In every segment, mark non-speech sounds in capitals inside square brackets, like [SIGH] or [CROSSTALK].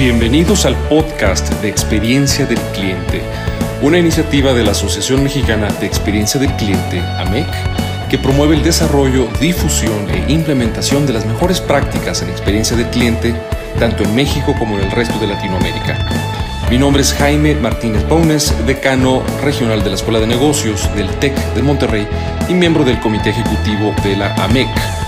Bienvenidos al podcast de Experiencia del Cliente, una iniciativa de la Asociación Mexicana de Experiencia del Cliente, AMEC, que promueve el desarrollo, difusión e implementación de las mejores prácticas en experiencia del cliente, tanto en México como en el resto de Latinoamérica. Mi nombre es Jaime Martínez Paunes, decano regional de la Escuela de Negocios del TEC de Monterrey y miembro del Comité Ejecutivo de la AMEC.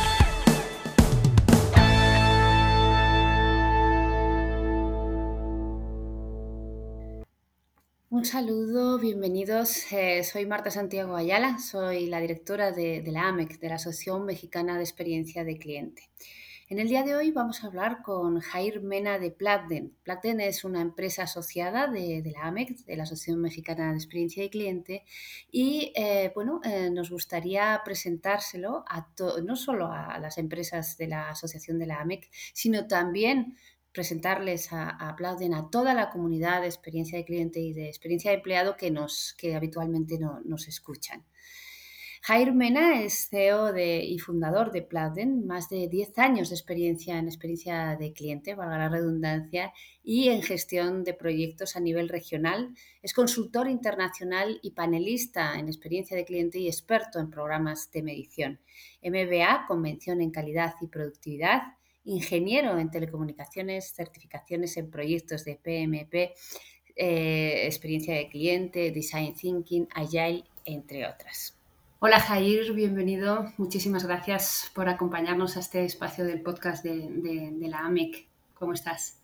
Saludo, bienvenidos. Eh, soy Marta Santiago Ayala, soy la directora de, la AMEC, de la Asociación Mexicana de Experiencia de Cliente. En el día de hoy vamos a hablar con Jair Mena de Plagden. Plagden es una empresa asociada de, la AMEC, de la Asociación Mexicana de Experiencia de Cliente, y eh, bueno, eh, nos gustaría presentárselo a no solo a las empresas de la Asociación de la AMEC, sino también presentarles a, a a toda la comunidad de experiencia de cliente y de experiencia de empleado que, nos, que habitualmente no, nos escuchan. Jair Mena es CEO y fundador de Plauden, más de 10 años de experiencia en experiencia de cliente, valga la redundancia, y en gestión de proyectos a nivel regional. Es consultor internacional y panelista en experiencia de cliente y experto en programas de medición. MBA, Convención en Calidad y Productividad, ingeniero en telecomunicaciones, certificaciones en proyectos de PMP, eh, experiencia de cliente, design thinking, agile, entre otras. Hola Jair, bienvenido. Muchísimas gracias por acompañarnos a este espacio del podcast de, de, de la AMEC. ¿Cómo estás?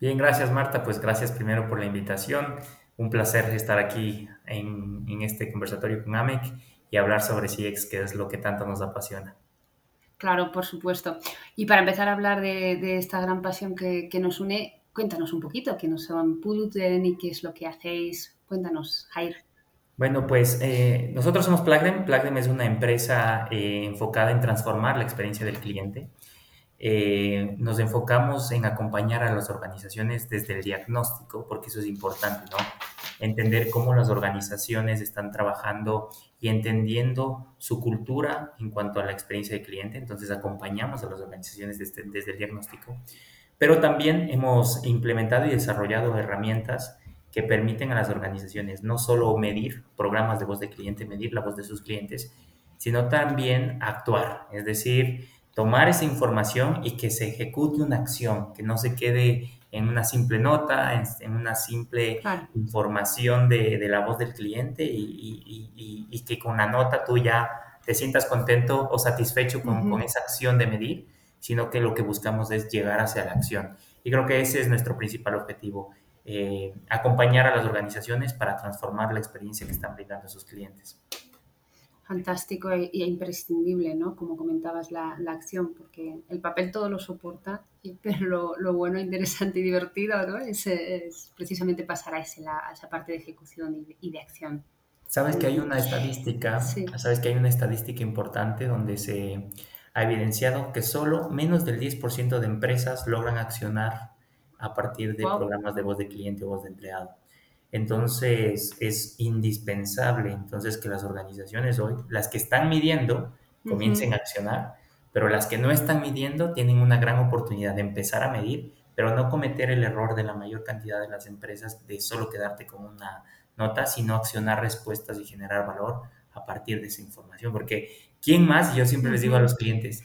Bien, gracias Marta. Pues gracias primero por la invitación. Un placer estar aquí en, en este conversatorio con AMEC y hablar sobre CX, que es lo que tanto nos apasiona. Claro, por supuesto. Y para empezar a hablar de, de esta gran pasión que, que, nos une, cuéntanos un poquito qué nos son Puluten y qué es lo que hacéis. Cuéntanos, Jair. Bueno, pues eh, nosotros somos Plagdem. Plagdem es una empresa eh, enfocada en transformar la experiencia del cliente. Eh, nos enfocamos en acompañar a las organizaciones desde el diagnóstico, porque eso es importante, ¿no? Entender cómo las organizaciones están trabajando y entendiendo su cultura en cuanto a la experiencia de cliente. Entonces acompañamos a las organizaciones desde, desde el diagnóstico. Pero también hemos implementado y desarrollado herramientas que permiten a las organizaciones no solo medir programas de voz de cliente, medir la voz de sus clientes, sino también actuar, es decir, tomar esa información y que se ejecute una acción, que no se quede en una simple nota, en, en una simple claro. información de, de, la voz del cliente y, y, y, y, que con la nota tú ya te sientas contento o satisfecho con, uh -huh. con, esa acción de medir, sino que lo que buscamos es llegar hacia la acción. Y creo que ese es nuestro principal objetivo, eh, acompañar a las organizaciones para transformar la experiencia que están brindando a sus clientes fantástico e, imprescindible, ¿no? Como comentabas, la, la, acción, porque el papel todo lo soporta, [LAUGHS] pero lo, lo bueno, interesante y divertido, ¿no? Es, es precisamente pasar a, ese, la, a, esa parte de ejecución y de, y de acción. Sabes que hay una estadística, sí. sabes que hay una estadística importante donde se ha evidenciado que solo menos del 10% de empresas logran accionar a partir de wow. programas de voz de cliente o voz de empleado. Entonces es indispensable entonces que las organizaciones hoy, las que están midiendo, comiencen uh -huh. a accionar, pero las que no están midiendo tienen una gran oportunidad de empezar a medir, pero no cometer el error de la mayor cantidad de las empresas de solo quedarte con una nota, sino accionar respuestas y generar valor a partir de esa información. Porque ¿quién más? Yo siempre uh -huh. les digo a los clientes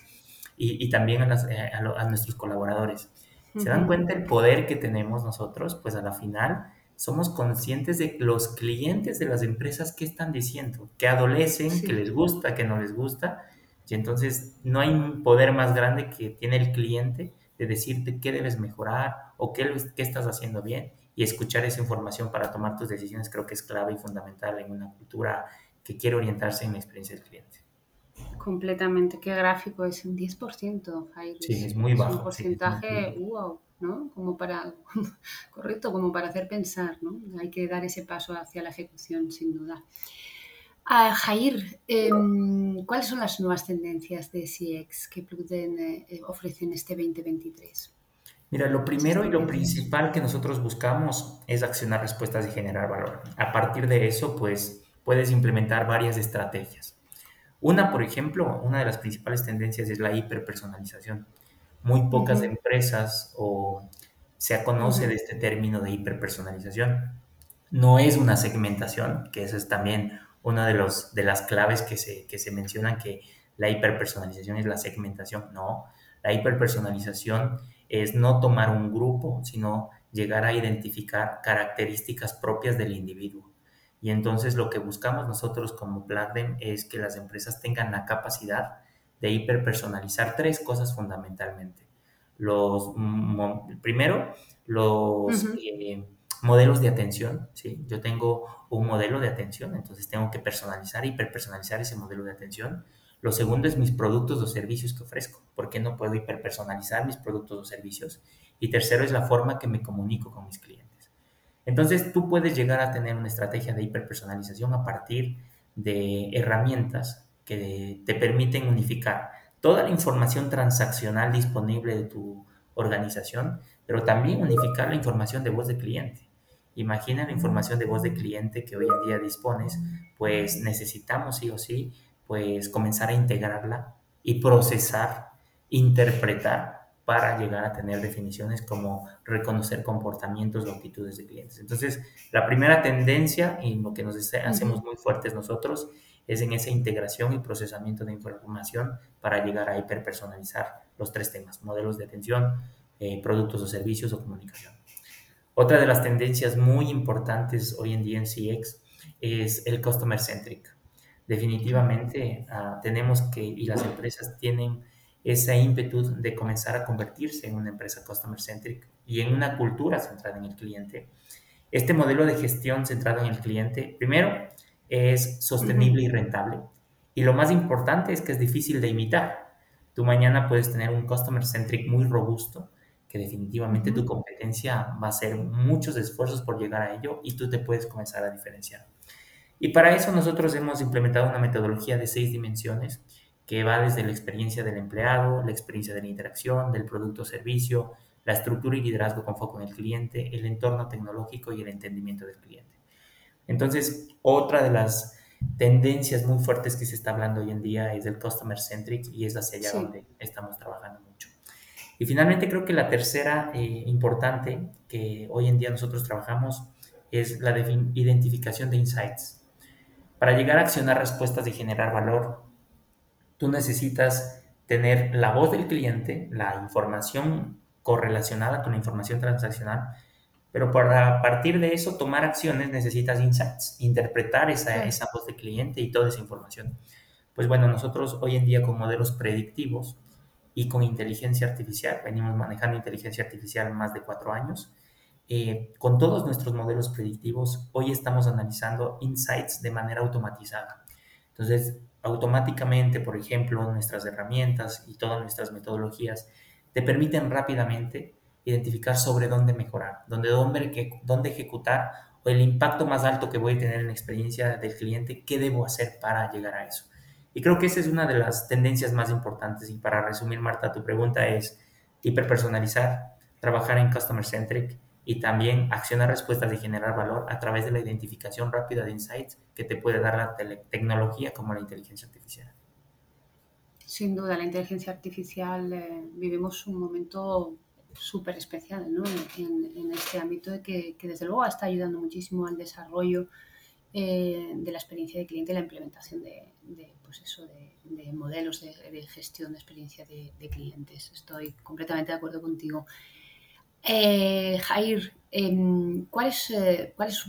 y, y también a, las, eh, a, lo, a, nuestros colaboradores, uh -huh. ¿se dan cuenta el poder que tenemos nosotros? Pues a la final somos conscientes de los clientes de las empresas qué están diciendo, que adolecen, sí. que les gusta, que no les gusta. Y entonces no hay un poder más grande que tiene el cliente de decirte qué debes mejorar o qué, qué estás haciendo bien y escuchar esa información para tomar tus decisiones creo que es clave y fundamental en una cultura que quiere orientarse en la experiencia del cliente. Completamente. ¿Qué gráfico es? Un 10%, Jair. Sí, es muy bajo. Es un porcentaje, sí, wow, ¿no? Como para, [LAUGHS] correcto, como para hacer pensar, ¿no? Hay que dar ese paso hacia la ejecución, sin duda. Uh, Jair, eh, ¿cuáles son las nuevas tendencias de CX que Plugden eh, ofrece en este 2023? Mira, lo primero y lo principal que nosotros buscamos es accionar respuestas y generar valor. A partir de eso, pues, puedes implementar varias estrategias. Una, por ejemplo, una de las principales tendencias es la hiperpersonalización muy pocas empresas o se conoce de este término de hiperpersonalización. No es una segmentación, que esa es también una de, los, de las claves que se, que se mencionan, que la hiperpersonalización es la segmentación. No, la hiperpersonalización es no tomar un grupo, sino llegar a identificar características propias del individuo. Y entonces lo que buscamos nosotros como Platinum es que las empresas tengan la capacidad de hiperpersonalizar tres cosas fundamentalmente. Los, primero, los eh, modelos de atención. ¿sí? Yo tengo un modelo de atención, entonces tengo que personalizar, hiperpersonalizar ese modelo de atención. Lo segundo es mis productos o servicios que ofrezco. ¿Por qué no puedo hiperpersonalizar mis productos o servicios? Y tercero es la forma que me comunico con mis clientes. Entonces tú puedes llegar a tener una estrategia de hiperpersonalización a partir de herramientas que te permiten unificar toda la información transaccional disponible de tu organización, pero también unificar la información de voz de cliente. Imagina la información de voz de cliente que hoy en día dispones, pues necesitamos sí o sí, pues comenzar a integrarla y procesar, interpretar para llegar a tener definiciones como reconocer comportamientos o actitudes de clientes. Entonces, la primera tendencia y lo que nos hacemos muy fuertes nosotros es en esa integración y procesamiento de información para llegar a hiperpersonalizar los tres temas, modelos de atención, eh, productos o servicios o comunicación. Otra de las tendencias muy importantes hoy en día en CX es el customer centric. Definitivamente ah, tenemos que, y las empresas tienen esa ímpetu de comenzar a convertirse en una empresa customer centric y en una cultura centrada en el cliente. Este modelo de gestión centrado en el cliente, primero, es sostenible y rentable. Y lo más importante es que es difícil de imitar. Tú mañana puedes tener un customer centric muy robusto, que definitivamente tu competencia va a hacer muchos esfuerzos por llegar a ello y tú te puedes comenzar a diferenciar. Y para eso nosotros hemos implementado una metodología de seis dimensiones que va desde la experiencia del empleado, la experiencia de la interacción, del producto o servicio, la estructura y liderazgo con foco en el cliente, el entorno tecnológico y el entendimiento del cliente. Entonces, otra de las tendencias muy fuertes que se está hablando hoy en día es del customer centric y es hacia allá donde estamos trabajando mucho. Y finalmente creo que la tercera eh, importante que hoy en día nosotros trabajamos es la identificación de insights. Para llegar a accionar respuestas y generar valor, tú necesitas tener la voz del cliente, la información correlacionada con la información transaccional, pero para partir de eso tomar acciones necesitas insights, interpretar esa, esa voz del cliente y toda esa información. Pues bueno, nosotros hoy en día con modelos predictivos y con inteligencia artificial, venimos manejando inteligencia artificial más de cuatro años, eh, con todos nuestros modelos predictivos, hoy estamos analizando insights de manera automatizada. Entonces, automáticamente, por ejemplo, nuestras herramientas y todas nuestras metodologías te permiten rápidamente identificar sobre dónde mejorar, dónde, dónde, dónde ejecutar o el impacto más alto que voy a tener en la experiencia del cliente, qué debo hacer para llegar a eso. Y creo que esa es una de las tendencias más importantes. Y para resumir, Marta, tu pregunta es hiperpersonalizar, trabajar en customer centric y también accionar respuestas y generar valor a través de la identificación rápida de insights que te puede dar la tecnología como la inteligencia artificial. Sin duda, la inteligencia artificial eh, vivimos un momento súper especial ¿no? en, este ámbito de que, desde luego está ayudando muchísimo al desarrollo eh, de la experiencia de cliente y la implementación de, pues eso, de, modelos de, gestión de experiencia de, clientes. Estoy completamente de acuerdo contigo. Eh, Jair, em, ¿cuál es, eh, cuál es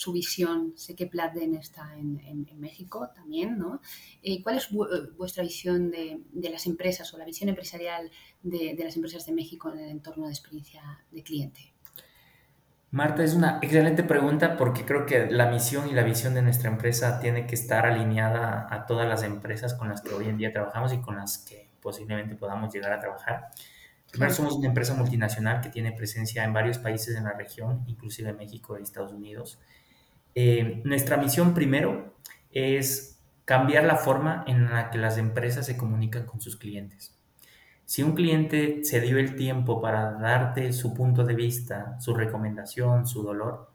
su, visión? Sé que Pladen está en, México también, ¿no? Eh, ¿Cuál es vuestra visión de, las empresas o la visión empresarial de, las empresas de México en el entorno de experiencia de cliente? Marta, es una excelente pregunta porque creo que la misión y la visión de nuestra empresa tiene que estar alineada a todas las empresas con las que hoy en día trabajamos y con las que posiblemente podamos llegar a trabajar. Primero, somos una empresa multinacional que tiene presencia en varios países en la región, inclusive México y Estados Unidos. Eh, nuestra misión primero es cambiar la forma en la que las empresas se comunican con sus clientes. Si un cliente se dio el tiempo para darte su punto de vista, su recomendación, su dolor,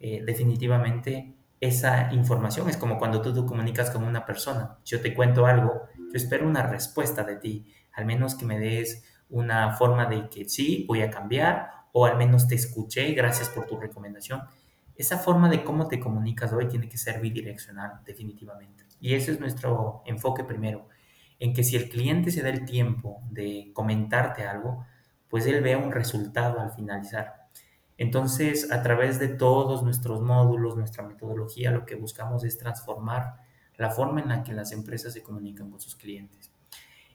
eh, definitivamente esa información es como cuando tú te comunicas con una persona. Yo te cuento algo, yo espero una respuesta de ti, al menos que me des una forma de que sí, voy a cambiar o al menos te escuché, gracias por tu recomendación. Esa forma de cómo te comunicas hoy tiene que ser bidireccional, definitivamente. Y ese es nuestro enfoque primero, en que si el cliente se da el tiempo de comentarte algo, pues él vea un resultado al finalizar. Entonces, a través de todos nuestros módulos, nuestra metodología, lo que buscamos es transformar la forma en la que las empresas se comunican con sus clientes.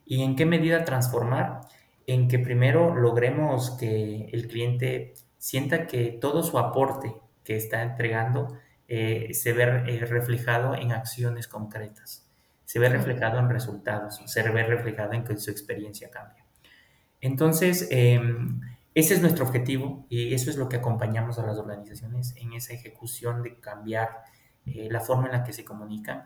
¿Y en qué medida transformar? En que primero logremos que el cliente sienta que todo su aporte que está entregando eh, se ve eh, reflejado en acciones concretas, se ve reflejado en resultados, se ve reflejado en que su experiencia cambia. Entonces, em, ese es nuestro objetivo y eso es lo que acompañamos a las organizaciones en esa ejecución de cambiar eh, la forma en la que se comunican.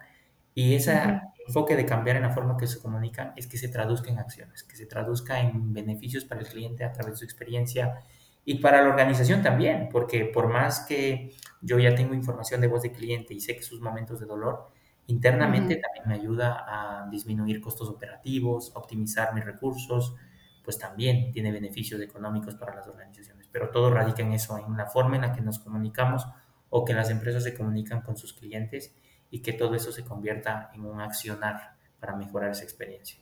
Y ese enfoque de cambiar en la forma en que se comunican es que se traduzca en acciones, que se traduzca en beneficios para el cliente a través de su experiencia y para la organización también, porque por más que yo ya tengo información de voz de cliente y sé que sus momentos de dolor, internamente también me ayuda a disminuir costos operativos, optimizar mis recursos, pues también tiene beneficios económicos para las organizaciones. Pero todo radica en eso, en la forma en la que nos comunicamos o que las empresas se comunican con sus clientes y que todo eso se convierta en un accionar para mejorar esa experiencia.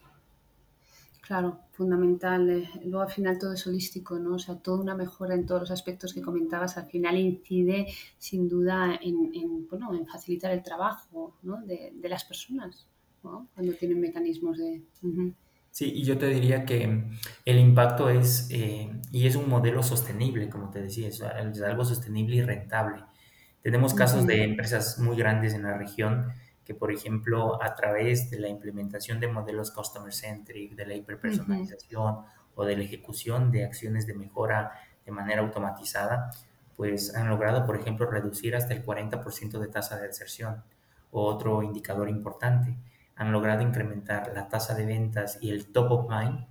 Claro, fundamental. Eh, luego al final todo es holístico, ¿no? O sea, toda una mejora en todos los aspectos que comentabas al final incide sin duda en, bueno, en facilitar el trabajo ¿no? de, las personas, ¿no? Cuando tienen mecanismos de... Sí, y yo te diría que el impacto es, eh, y es un modelo sostenible, como te decía, es, algo sostenible y rentable. Tenemos casos de empresas muy grandes en la región que, por ejemplo, a través de la implementación de modelos customer centric, de la hiperpersonalización o de la ejecución de acciones de mejora de manera automatizada, pues han logrado, por ejemplo, reducir hasta el 40% de tasa de deserción. Otro indicador importante, han logrado incrementar la tasa de ventas y el top of mind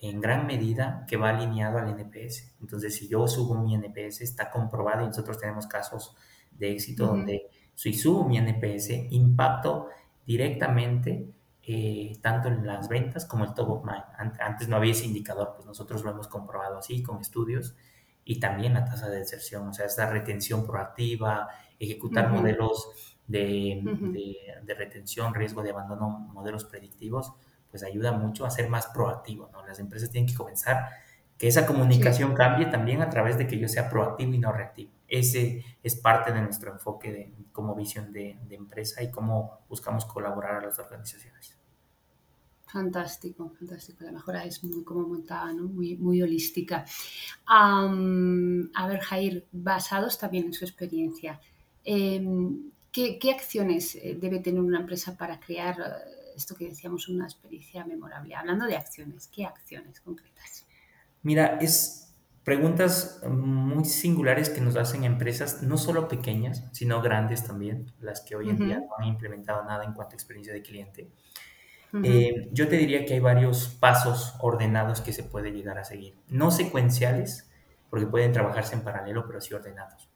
en gran medida que va alineado al NPS. Entonces, si yo subo mi NPS, está comprobado y nosotros tenemos casos de éxito donde si subo mi NPS, impacto directamente eh, tanto en las ventas como el top of mind. Antes no había ese indicador, pues nosotros lo hemos comprobado así con estudios y también la tasa de deserción, o sea, esa retención proactiva, ejecutar modelos de, retención, riesgo de abandono, modelos predictivos, pues ayuda mucho a ser más proactivo, ¿no? Las empresas tienen que comenzar que esa comunicación cambie también a través de que yo sea proactivo y no reactivo. Ese es parte de nuestro enfoque de, como visión de, empresa y cómo buscamos colaborar a las organizaciones. Fantástico, fantástico. La mejora es muy como montada, ¿no? muy, muy holística. a ver, Jair, basados también en su experiencia, em, ¿Qué, acciones eh, debe tener una empresa para crear eh, esto que decíamos, una experiencia memorable? Hablando de acciones, ¿qué acciones concretas? Mira, es preguntas muy singulares que nos hacen empresas, no solo pequeñas, sino grandes también, las que hoy en día no han implementado nada en cuanto a experiencia de cliente. Eh, yo te diría que hay varios pasos ordenados que se puede llegar a seguir. No secuenciales, porque pueden trabajarse en paralelo, pero sí ordenados.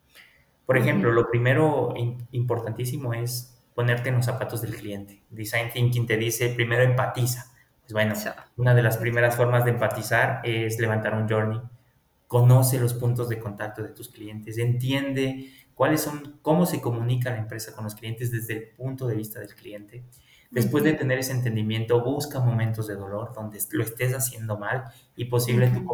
Por ejemplo, lo primero importantísimo es ponerte en los zapatos del cliente. Design Thinking te dice primero empatiza. Pues bueno, una de las primeras formas de empatizar es levantar un journey. Conoce los puntos de contacto de tus clientes, entiende cuáles son, cómo se comunica la empresa con los clientes desde el punto de vista del cliente. Después de tener ese entendimiento, busca momentos de dolor donde lo estés haciendo mal y posible tu,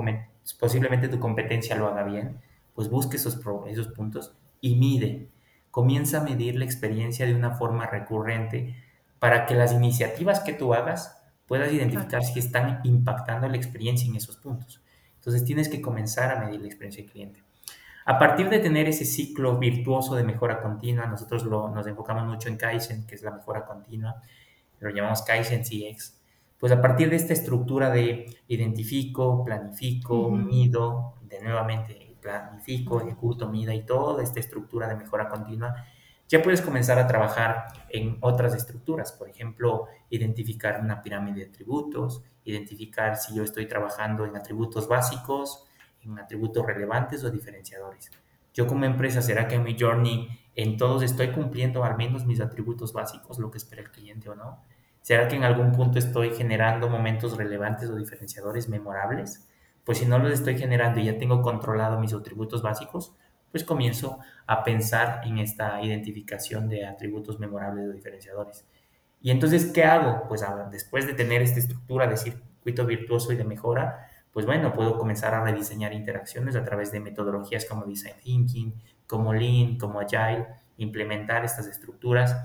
posiblemente tu competencia lo haga bien, pues busque esos, esos puntos y mide. Comienza a medir la experiencia de una forma recurrente para que las iniciativas que tú hagas puedas identificar si están impactando la experiencia en esos puntos. Entonces tienes que comenzar a medir la experiencia del cliente. A partir de tener ese ciclo virtuoso de mejora continua, nosotros nos enfocamos mucho en Kaizen, que es la mejora continua, lo llamamos Kaizen CX. Pues a partir de esta estructura de identifico, planifico, mido, de nuevamente planifico, ejecuto, mida y toda esta estructura de mejora continua, ya puedes comenzar a trabajar en otras estructuras. Por ejemplo, identificar una pirámide de atributos, identificar si yo estoy trabajando en atributos básicos, en atributos relevantes o diferenciadores. Yo como empresa, ¿será que en mi journey en todos estoy cumpliendo al menos mis atributos básicos, lo que espera el cliente o no? ¿Será que en algún punto estoy generando momentos relevantes o diferenciadores memorables? Pues si no los estoy generando y ya tengo controlado mis atributos básicos, pues comienzo a pensar en esta identificación de atributos memorables o diferenciadores. Y entonces, ¿qué hago? Pues después de tener esta estructura de circuito virtuoso y de mejora, pues bueno, puedo comenzar a rediseñar interacciones a través de metodologías como Design Thinking, como Lean, como Agile, implementar estas estructuras.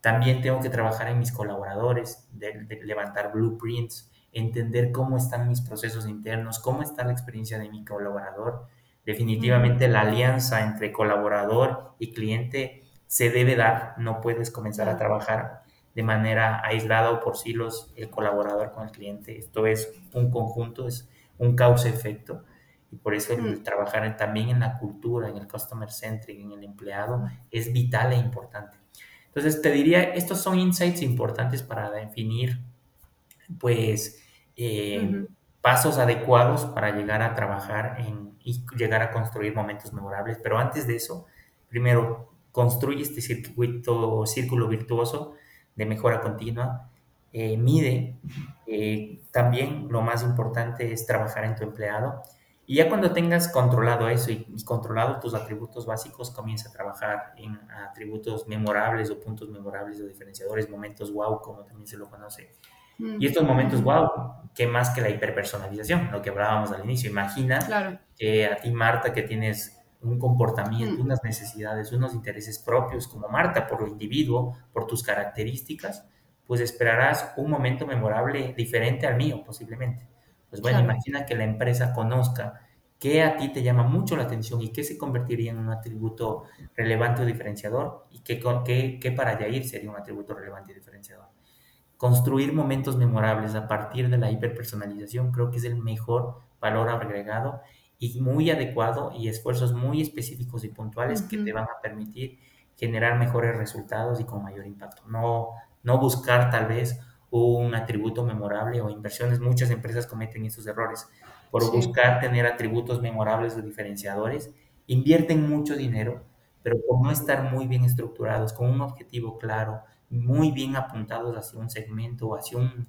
También tengo que trabajar en mis colaboradores, de, levantar blueprints, entender cómo están mis procesos internos, cómo está la experiencia de mi colaborador. Definitivamente la alianza entre colaborador y cliente se debe dar, no puedes comenzar a trabajar de manera aislada o por silos el colaborador con el cliente. Esto es un conjunto, es un causa-efecto. Y por eso el, trabajar también en la cultura, en el customer centric, en el empleado, es vital e importante. Entonces, te diría, estos son insights importantes para definir, pues, eh, pasos adecuados para llegar a trabajar y llegar a construir momentos memorables. Pero antes de eso, primero, construye este circuito, círculo virtuoso de mejora continua, eh, mide. Eh, también lo más importante es trabajar en tu empleado. Y ya cuando tengas controlado eso y, controlado tus atributos básicos, comienza a trabajar en atributos memorables o puntos memorables o diferenciadores, momentos wow, como también se lo conoce. Mm. Y estos momentos wow, que más que la hiperpersonalización, lo que hablábamos al inicio. Imagina que a ti, Marta, que tienes un comportamiento, mm. unas necesidades, unos intereses propios como Marta, por lo individuo, por tus características, pues esperarás un momento memorable diferente al mío, posiblemente. Pues bueno, imagina que la empresa conozca qué a ti te llama mucho la atención y qué se convertiría en un atributo relevante o diferenciador y qué, qué, qué para Yair sería un atributo relevante y diferenciador. Construir momentos memorables a partir de la hiperpersonalización creo que es el mejor valor agregado y muy adecuado y esfuerzos muy específicos y puntuales que te van a permitir generar mejores resultados y con mayor impacto. No, no buscar tal vez un atributo memorable o inversiones. Muchas empresas cometen esos errores por buscar tener atributos memorables o diferenciadores. Invierten mucho dinero, pero por no estar muy bien estructurados, con un objetivo claro, muy bien apuntados hacia un segmento o hacia un,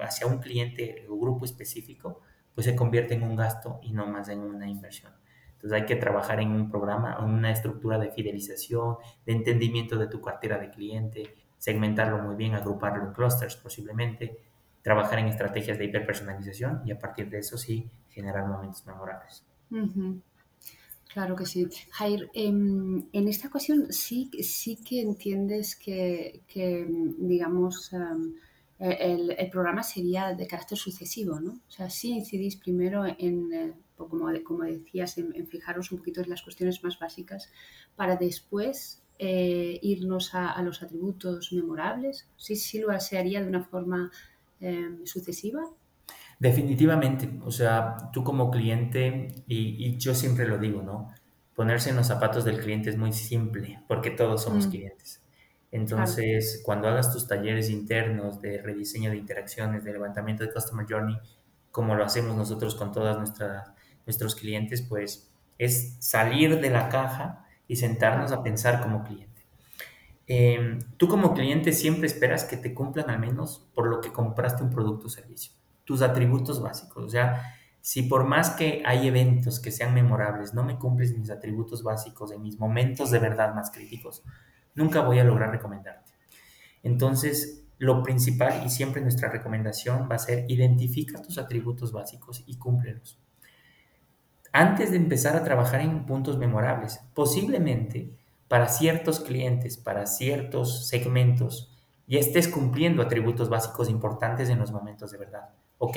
hacia un cliente o grupo específico, pues se convierte en un gasto y no más en una inversión. Entonces hay que trabajar en un programa, en una estructura de fidelización, de entendimiento de tu cartera de cliente, segmentarlo muy bien, agruparlo en clusters posiblemente, trabajar en estrategias de hiperpersonalización y a partir de eso sí generar momentos memorables. Claro que sí. Jair, em, en esta ocasión sí, sí que entiendes que, digamos, em, el, programa sería de carácter sucesivo, ¿no? O sea, sí incidís primero en, eh, como, como decías, en, fijaros un poquito en las cuestiones más básicas para después eh, irnos a, los atributos memorables. Sí, sí lo haría de una forma eh, sucesiva. Definitivamente, o sea, tú como cliente, y, y, yo siempre lo digo, ¿no? Ponerse en los zapatos del cliente es muy simple, porque todos somos mm. clientes. Entonces, cuando hagas tus talleres internos de rediseño de interacciones, de levantamiento de Customer Journey, como lo hacemos nosotros con todos nuestros clientes, pues es salir de la caja y sentarnos a pensar como cliente. Em, tú como cliente siempre esperas que te cumplan al menos por lo que compraste un producto o servicio, tus atributos básicos. O sea, si por más que hay eventos que sean memorables, no me cumples mis atributos básicos en mis momentos de verdad más críticos, nunca voy a lograr recomendarte. Entonces, lo principal y siempre nuestra recomendación va a ser identifica tus atributos básicos y cúmplelos. Antes de empezar a trabajar en puntos memorables, posiblemente para ciertos clientes, para ciertos segmentos, ya estés cumpliendo atributos básicos importantes en los momentos de verdad. Ok,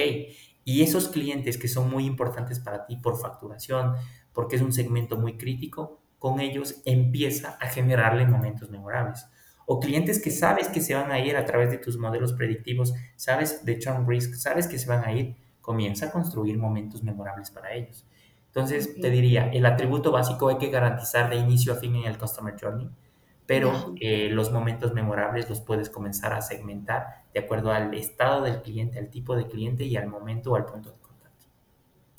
y esos clientes que son muy importantes para ti por facturación, porque es un segmento muy crítico, con ellos empieza a generarle momentos memorables. O clientes que sabes que se van a ir a través de tus modelos predictivos, sabes de churn risk, sabes que se van a ir, comienza a construir momentos memorables para ellos. Entonces, te diría, el atributo básico hay que garantizar de inicio a fin en el Customer Journey, pero eh, los momentos memorables los puedes comenzar a segmentar de acuerdo al estado del cliente, al tipo de cliente y al momento o al punto de contacto.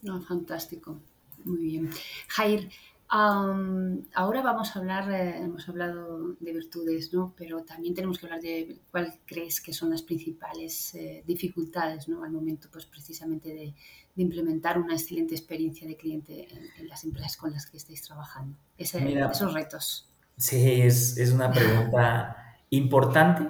No, fantástico. Muy bien. Jair, ahora vamos a hablar, eh, hemos hablado de virtudes, ¿no? pero también tenemos que hablar de cuáles crees que son las principales eh, dificultades ¿no? al momento pues, precisamente de, implementar una excelente experiencia de cliente en, las empresas con las que estáis trabajando. esos retos. Sí, es, es una pregunta importante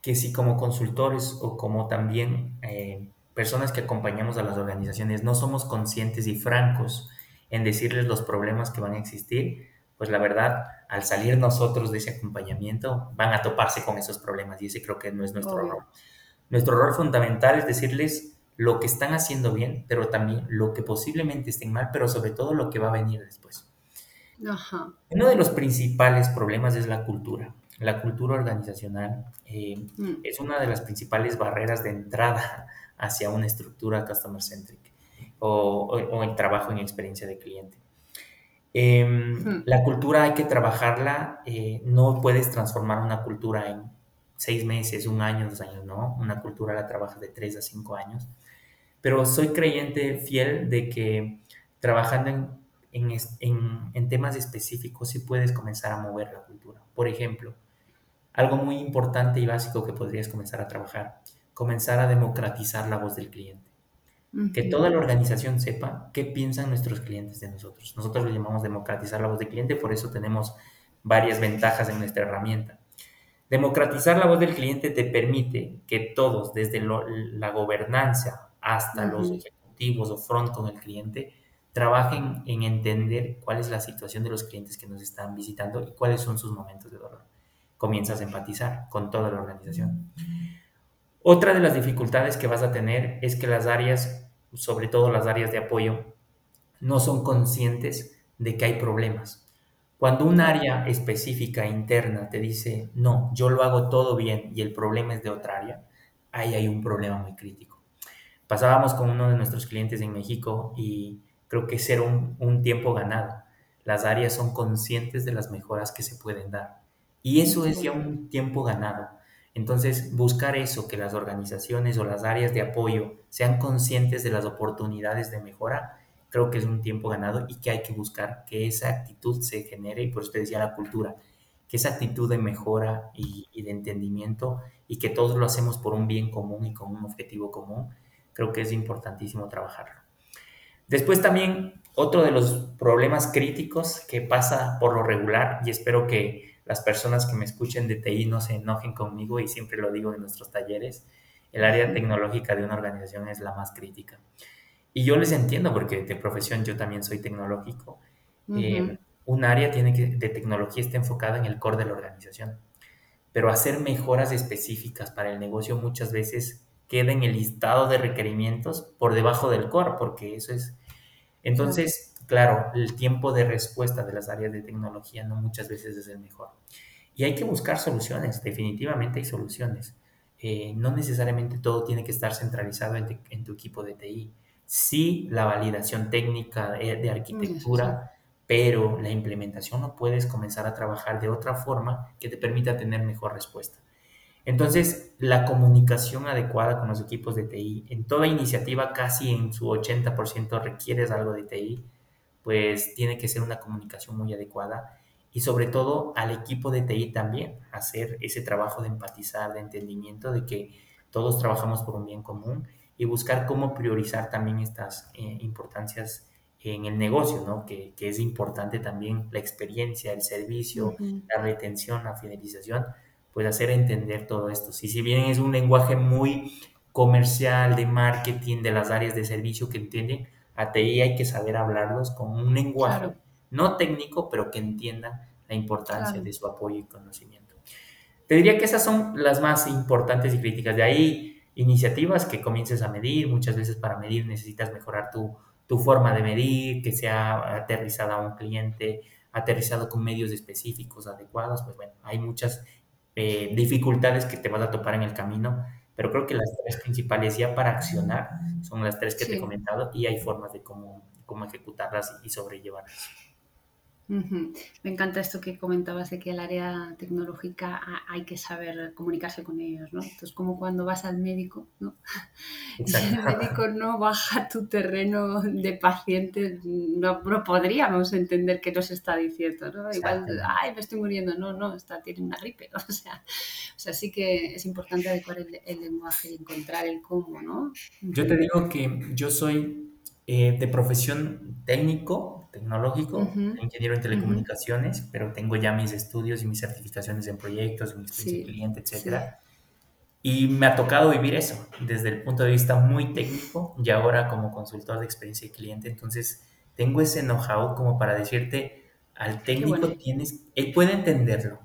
que si como consultores o como también eh, personas que acompañamos a las organizaciones no somos conscientes y francos en decirles los problemas que van a existir, pues la verdad, al salir nosotros de ese acompañamiento, van a toparse con esos problemas y ese creo que no es nuestro rol. Nuestro rol fundamental es decirles lo que están haciendo bien, pero también lo que posiblemente estén mal, pero sobre todo lo que va a venir después. Uno de los principales problemas es la cultura. La cultura organizacional eh, mm. es una de las principales barreras de entrada [LAUGHS] hacia una estructura customer centric o, el trabajo en experiencia de cliente. Em, la cultura hay que trabajarla, eh, no puedes transformar una cultura en seis meses, un año, dos años, no, una cultura la trabajas de tres a cinco años, pero soy creyente fiel de que trabajando en, en temas específicos sí puedes comenzar a mover la cultura. Por ejemplo, algo muy importante y básico que podrías comenzar a trabajar, comenzar a democratizar la voz del cliente que toda la organización sepa qué piensan nuestros clientes de nosotros. Nosotros lo llamamos democratizar la voz del cliente, por eso tenemos varias ventajas en nuestra herramienta. Democratizar la voz del cliente te permite que todos, desde la gobernanza hasta los ejecutivos o front con el cliente, trabajen en entender cuál es la situación de los clientes que nos están visitando y cuáles son sus momentos de dolor. Comienzas a empatizar con toda la organización. Otra de las dificultades que vas a tener es que las áreas, sobre todo las áreas de apoyo, no son conscientes de que hay problemas. Cuando un área específica interna te dice, no, yo lo hago todo bien y el problema es de otra área, ahí hay un problema muy crítico. Pasábamos con uno de nuestros clientes en México y creo que es un, un tiempo ganado. Las áreas son conscientes de las mejoras que se pueden dar. Y eso es ya un tiempo ganado entonces, buscar eso, que las organizaciones o las áreas de apoyo sean conscientes de las oportunidades de mejora, creo que es un tiempo ganado y que hay que buscar que esa actitud se genere, y por eso te decía la cultura, que esa actitud de mejora y, de entendimiento y que todos lo hacemos por un bien común y con un objetivo común, creo que es importantísimo trabajarlo. Después también otro de los problemas críticos que pasa por lo regular, y espero que las personas que me escuchen de TI no se enojen conmigo y siempre lo digo en nuestros talleres, el área tecnológica de una organización es la más crítica. Y yo les entiendo porque de profesión yo también soy tecnológico. Eh, un área tiene que, de tecnología está enfocada en el core de la organización, pero hacer mejoras específicas para el negocio muchas veces queda en el listado de requerimientos por debajo del core, porque eso es... Entonces, claro, el tiempo de respuesta de las áreas de tecnología no muchas veces es el mejor. Y hay que buscar soluciones, definitivamente hay soluciones. Eh, no necesariamente todo tiene que estar centralizado en, tu equipo de TI. Sí, la validación técnica de, arquitectura, pero la implementación no puedes comenzar a trabajar de otra forma que te permita tener mejor respuesta. Entonces, la comunicación adecuada con los equipos de TI, en toda iniciativa casi en su 80% requieres algo de TI, pues tiene que ser una comunicación muy adecuada y sobre todo al equipo de TI también, hacer ese trabajo de empatizar, de entendimiento de que todos trabajamos por un bien común y buscar cómo priorizar también estas eh, importancias en el negocio, ¿no? Que, es importante también la experiencia, el servicio, la retención, la fidelización, pues hacer entender todo esto. Y si bien es un lenguaje muy comercial, de marketing, de las áreas de servicio que entienden, a TI hay que saber hablarlos con un lenguaje no técnico, pero que entiendan la importancia de su apoyo y conocimiento. Te diría que esas son las más importantes y críticas. De ahí, iniciativas que comiences a medir. Muchas veces para medir necesitas mejorar tu, tu forma de medir, que sea aterrizada a un cliente, aterrizado con medios específicos adecuados. Pues bueno, hay muchas eh, dificultades que te vas a topar en el camino pero creo que las tres principales ya para accionar son las tres que te he comentado y hay formas de cómo, cómo ejecutarlas y sobrellevarlas. Me encanta esto que comentabas de que el área tecnológica hay que saber comunicarse con ellos, ¿no? Entonces, como cuando vas al médico, ¿no? [LAUGHS] Si el médico no baja tu terreno de paciente, no, podríamos entender qué nos está diciendo, ¿no? Igual, ay, me estoy muriendo, no, no, está, tiene una gripe, [LAUGHS] o, sea, o sea, sí que es importante adecuar el, el lenguaje y encontrar el cómo, ¿no? Yo te digo que yo soy eh, de profesión técnico, tecnológico, ingeniero en telecomunicaciones, pero tengo ya mis estudios y mis certificaciones en proyectos, mi experiencia cliente, etc. Y me ha tocado vivir eso desde el punto de vista muy técnico y ahora como consultor de experiencia de cliente. Entonces, tengo ese know-how como para decirte, al técnico tienes, él puede entenderlo,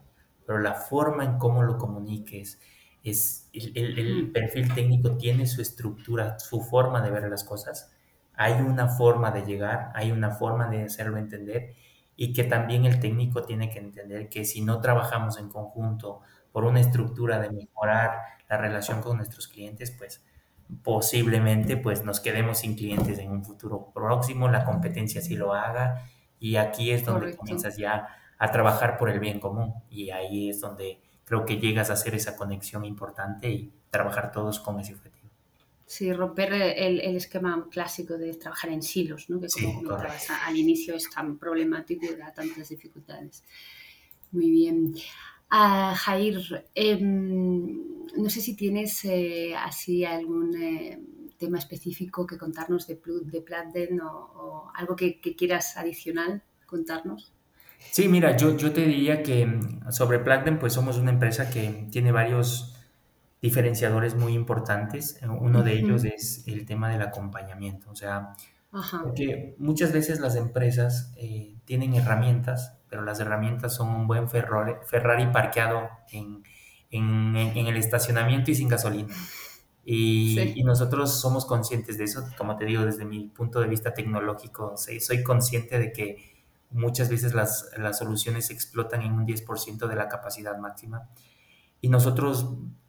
pero la forma en cómo lo comuniques, es el, el, el perfil técnico tiene su estructura, su forma de ver las cosas hay una forma de llegar, hay una forma de hacerlo entender y que también el técnico tiene que entender que si no trabajamos en conjunto por una estructura de mejorar la relación con nuestros clientes, pues posiblemente pues nos quedemos sin clientes en un futuro próximo, la competencia sí lo haga y aquí es donde comienzas ya a trabajar por el bien común y ahí es donde creo que llegas a hacer esa conexión importante y trabajar todos con ese objetivo. Sí, romper el, esquema clásico de trabajar en silos, ¿no? que como comentabas al inicio es tan problemático y da tantas dificultades. Muy bien. Uh, Jair, em, no sé si tienes eh, así algún eh, tema específico que contarnos de, de Platten o, algo que, quieras adicional contarnos. Sí, mira, yo, yo te diría que sobre Platten, pues somos una empresa que tiene varios diferenciadores muy importantes. Eh, uno de ellos es el tema del acompañamiento. O sea, porque muchas veces las empresas eh, tienen herramientas, pero las herramientas son un buen Ferrari, parqueado en, el estacionamiento y sin gasolina. Y, nosotros somos conscientes de eso. Como te digo, desde mi punto de vista tecnológico, soy consciente de que muchas veces las, las soluciones explotan en un 10% de la capacidad máxima. Y nosotros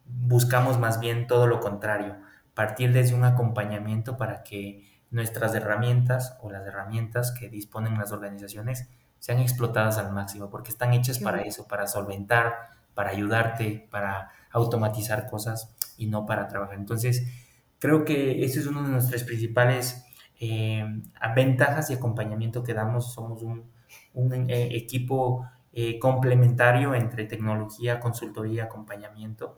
buscamos más bien todo lo contrario, partir desde un acompañamiento para que nuestras herramientas o las herramientas que disponen las organizaciones sean explotadas al máximo, porque están hechas para eso, para solventar, para ayudarte, para automatizar cosas y no para trabajar. Entonces, creo que ese es uno de nuestros principales eh, ventajas y acompañamiento que damos. Somos un, eh, equipo eh, complementario entre tecnología, consultoría, acompañamiento.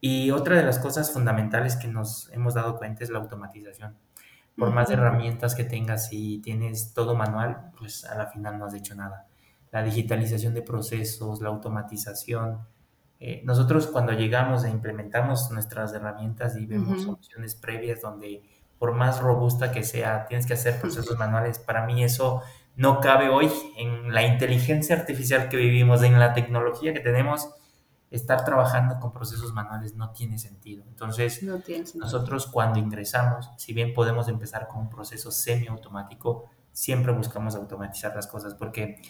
Y otra de las cosas fundamentales que nos hemos dado cuenta es la automatización. Por más herramientas que tengas y tienes todo manual, pues a la final no has hecho nada. La digitalización de procesos, la automatización. Eh, nosotros cuando llegamos e implementamos nuestras herramientas y vemos opciones previas donde por más robusta que sea, tienes que hacer procesos manuales. Para mí eso no cabe hoy en la inteligencia artificial que vivimos, en la tecnología que tenemos estar trabajando con procesos manuales no tiene sentido. Entonces, nosotros cuando ingresamos, si bien podemos empezar con un proceso semiautomático, siempre buscamos automatizar las cosas porque,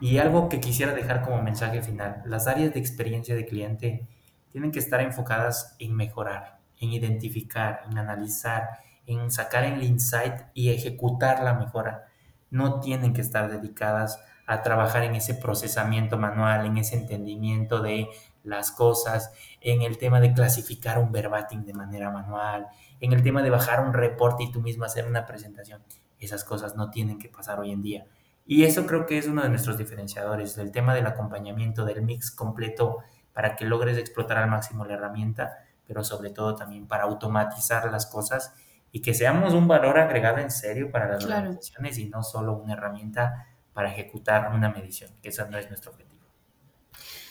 y algo que quisiera dejar como mensaje final, las áreas de experiencia de cliente tienen que estar enfocadas en mejorar, en identificar, en analizar, en sacar el insight y ejecutar la mejora. No tienen que estar dedicadas a trabajar en ese procesamiento manual, en ese entendimiento de las cosas, en el tema de clasificar un verbatim de manera manual, en el tema de bajar un reporte y tú mismo hacer una presentación. Esas cosas no tienen que pasar hoy en día. Y eso creo que es uno de nuestros diferenciadores, el tema del acompañamiento, del mix completo para que logres explotar al máximo la herramienta, pero sobre todo también para automatizar las cosas y que seamos un valor agregado en serio para las organizaciones y no solo una herramienta para ejecutar una medición, que eso no es nuestro objetivo.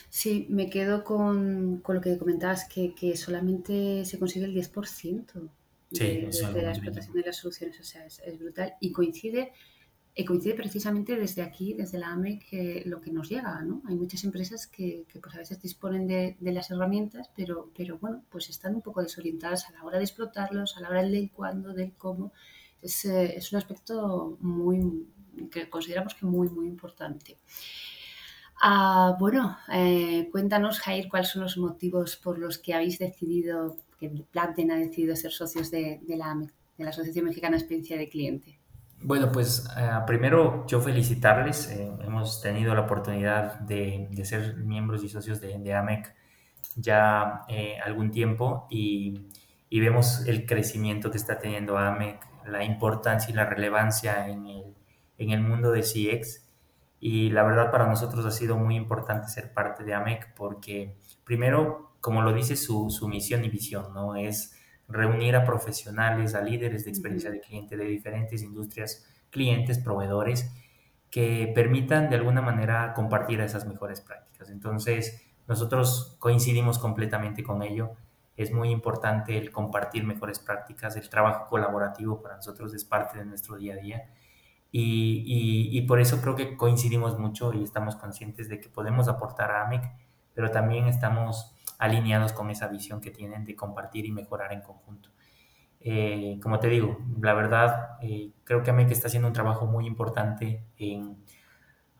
Sí, me quedo con, lo que comentabas, que, solamente se consigue el 10% de, la explotación de las soluciones, o sea, es, brutal y coincide, y coincide precisamente desde aquí, desde la AME, que lo que nos llega, ¿no? Hay muchas empresas que, pues a veces disponen de, las herramientas, pero, pero bueno, pues están un poco desorientadas a la hora de explotarlos, a la hora del cuándo, del cómo. Es, eh, es un aspecto muy, que consideramos que muy, muy importante. Ah, bueno, eh, cuéntanos, Jair, cuáles son los motivos por los que habéis decidido, que Planten ha decidido ser socios de, la, de la Asociación Mexicana de Experiencia de Cliente. Bueno, pues eh, primero yo felicitarles. Eh, hemos tenido la oportunidad de, ser miembros y socios de, AMEC ya eh, algún tiempo y, vemos el crecimiento que está teniendo AMEC, la importancia y la relevancia en el, en el mundo de CX. Y la verdad para nosotros ha sido muy importante ser parte de AMEC porque primero, como lo dice su, su misión y visión, ¿no? Es reunir a profesionales, a líderes de experiencia de cliente de diferentes industrias, clientes, proveedores, que permitan de alguna manera compartir esas mejores prácticas. Entonces, nosotros coincidimos completamente con ello. Es muy importante el compartir mejores prácticas, el trabajo colaborativo para nosotros es parte de nuestro día a día. Y, y, por eso creo que coincidimos mucho y estamos conscientes de que podemos aportar a AMEC, pero también estamos alineados con esa visión que tienen de compartir y mejorar en conjunto. Eh, como te digo, la verdad, eh, creo que AMEC está haciendo un trabajo muy importante en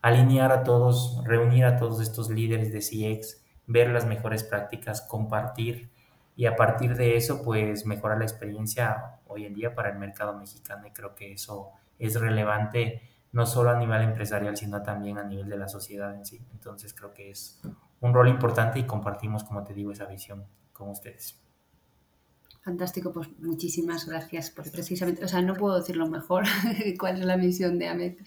alinear a todos, reunir a todos estos líderes de CX, ver las mejores prácticas, compartir y a partir de eso, pues mejorar la experiencia hoy en día para el mercado mexicano y creo que eso es relevante no solo a nivel empresarial, sino también a nivel de la sociedad en sí. Entonces creo que es un rol importante y compartimos, como te digo, esa visión con ustedes. Fantástico, pues muchísimas gracias por precisamente, o sea, no puedo decirlo mejor, [LAUGHS] cuál es la misión de AMEC,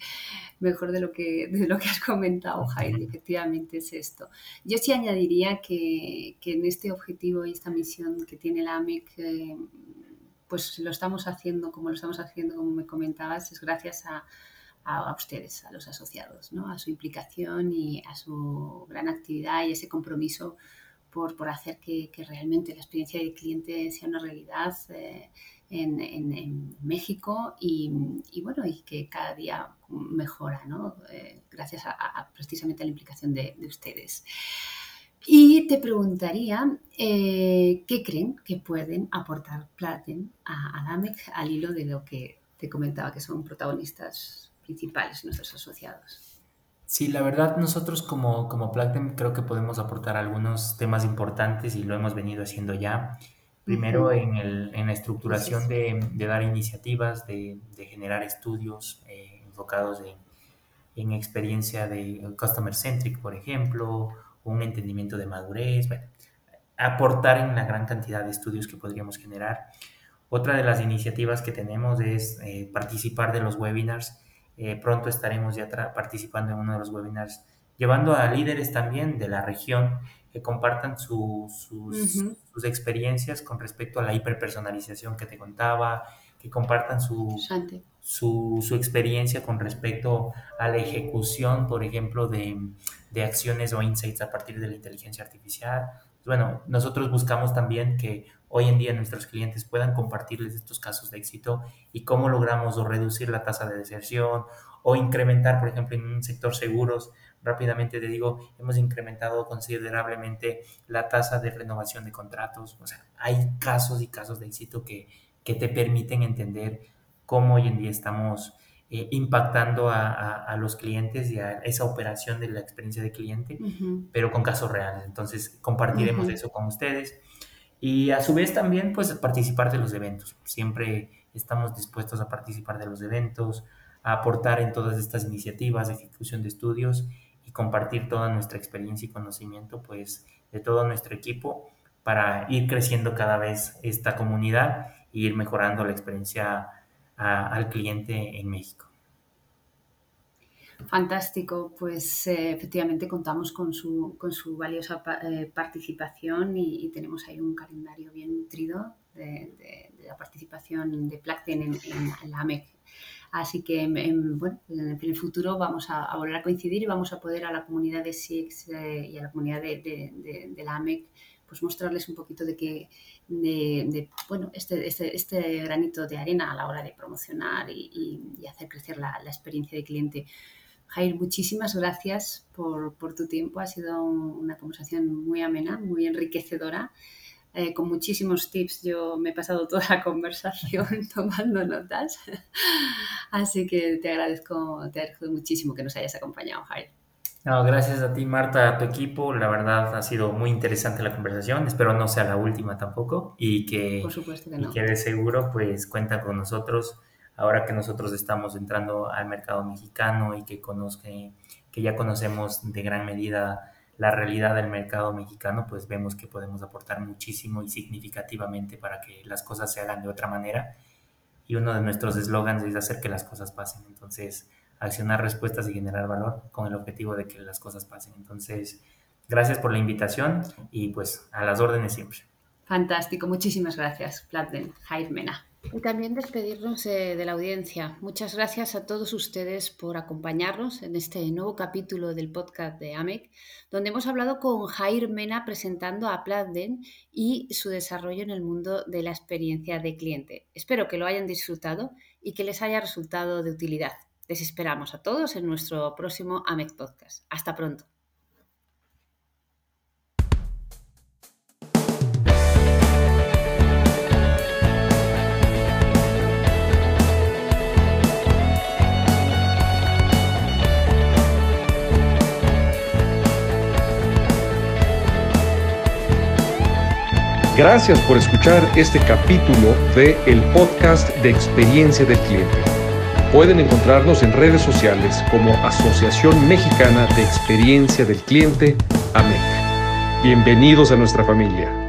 mejor de lo que, de lo que has comentado, Jaime, efectivamente es esto. Yo sí añadiría que, que en este objetivo y esta misión que tiene la AMEC, eh, pues lo estamos haciendo como lo estamos haciendo, como me comentabas, es gracias a, a, ustedes, a los asociados, ¿no? a su implicación y a su gran actividad y ese compromiso por, hacer que, realmente la experiencia del cliente sea una realidad eh, en, México y, y, bueno, y que cada día mejora, ¿no? Eh, gracias a, precisamente a la implicación de, de ustedes. Y te preguntaría, eh, ¿qué creen que pueden aportar Platen a, a DAMEC al hilo de lo que te comentaba que son protagonistas principales nuestros asociados. Sí, la verdad nosotros como, como Platinum creo que podemos aportar algunos temas importantes y lo hemos venido haciendo ya. Primero en, el, en, la estructuración de, de, dar iniciativas, de, de generar estudios eh, enfocados en, en, experiencia de customer centric, por ejemplo, un entendimiento de madurez, bueno, aportar en la gran cantidad de estudios que podríamos generar. Otra de las iniciativas que tenemos es eh, participar de los webinars. Eh, pronto estaremos ya participando en uno de los webinars, llevando a líderes también de la región que compartan sus, sus, experiencias con respecto a la hiperpersonalización que te contaba, que compartan su, su, su, experiencia con respecto a la ejecución, por ejemplo, de, de acciones o insights a partir de la inteligencia artificial. Bueno, nosotros buscamos también que hoy en día nuestros clientes puedan compartirles estos casos de éxito y cómo logramos reducir la tasa de deserción o incrementar, por ejemplo, en un sector seguros, rápidamente te digo, hemos incrementado considerablemente la tasa de renovación de contratos. O sea, hay casos y casos de éxito que, que te permiten entender cómo hoy en día estamos eh, impactando a, a, los clientes y a esa operación de la experiencia de cliente, pero con casos reales. Entonces, compartiremos eso con ustedes. Y a su vez también, pues, participar de los eventos. Siempre estamos dispuestos a participar de los eventos, a aportar en todas estas iniciativas de ejecución de estudios y compartir toda nuestra experiencia y conocimiento, pues, de todo nuestro equipo para ir creciendo cada vez esta comunidad e ir mejorando la experiencia al cliente en México. Fantástico, pues eh, efectivamente contamos con su, con su valiosa eh, participación y, tenemos ahí un calendario bien nutrido de, la participación de Placten en, en, la AMEC. Así que bueno, en el futuro vamos a, volver a coincidir y vamos a poder a la comunidad de SIEX eh, y a la comunidad de, de, la AMEC pues mostrarles un poquito de que de, bueno, este, este, este, granito de arena a la hora de promocionar y, hacer crecer la, experiencia de cliente. Jair, muchísimas gracias por, tu tiempo. Ha sido una conversación muy amena, muy enriquecedora. Eh, con muchísimos tips. Yo me he pasado toda la [LAUGHS] conversación [LAUGHS] tomando notas. [LAUGHS] Así que te agradezco, te agradezco muchísimo que nos hayas acompañado, Jair. No, gracias a ti, Marta, a tu equipo. La verdad ha sido muy interesante la conversación. Espero no sea la última tampoco y que, Por supuesto que no. y que de seguro pues cuenta con nosotros ahora que nosotros estamos entrando al mercado mexicano y que, conozque, que ya conocemos de gran medida la realidad del mercado mexicano, pues vemos que podemos aportar muchísimo y significativamente para que las cosas se hagan de otra manera. Y uno de nuestros eslogans es hacer que las cosas pasen. Entonces, accionar respuestas y generar valor con el objetivo de que las cosas pasen. Entonces, gracias por la invitación y pues a las órdenes siempre. Fantástico, muchísimas gracias, Platten, Jaimena. Y también despedirnos de, la audiencia. Muchas gracias a todos ustedes por acompañarnos en este nuevo capítulo del podcast de AMEC, donde hemos hablado con Jair Mena presentando a Platten y su desarrollo en el mundo de la experiencia de cliente. Espero que lo hayan disfrutado y que les haya resultado de utilidad. Les esperamos a todos en nuestro próximo AMEC Podcast. Hasta pronto. Gracias por escuchar este capítulo de el podcast de experiencia del cliente. Pueden encontrarnos en redes sociales como Asociación Mexicana de Experiencia del Cliente, AMEC. Bienvenidos a nuestra familia.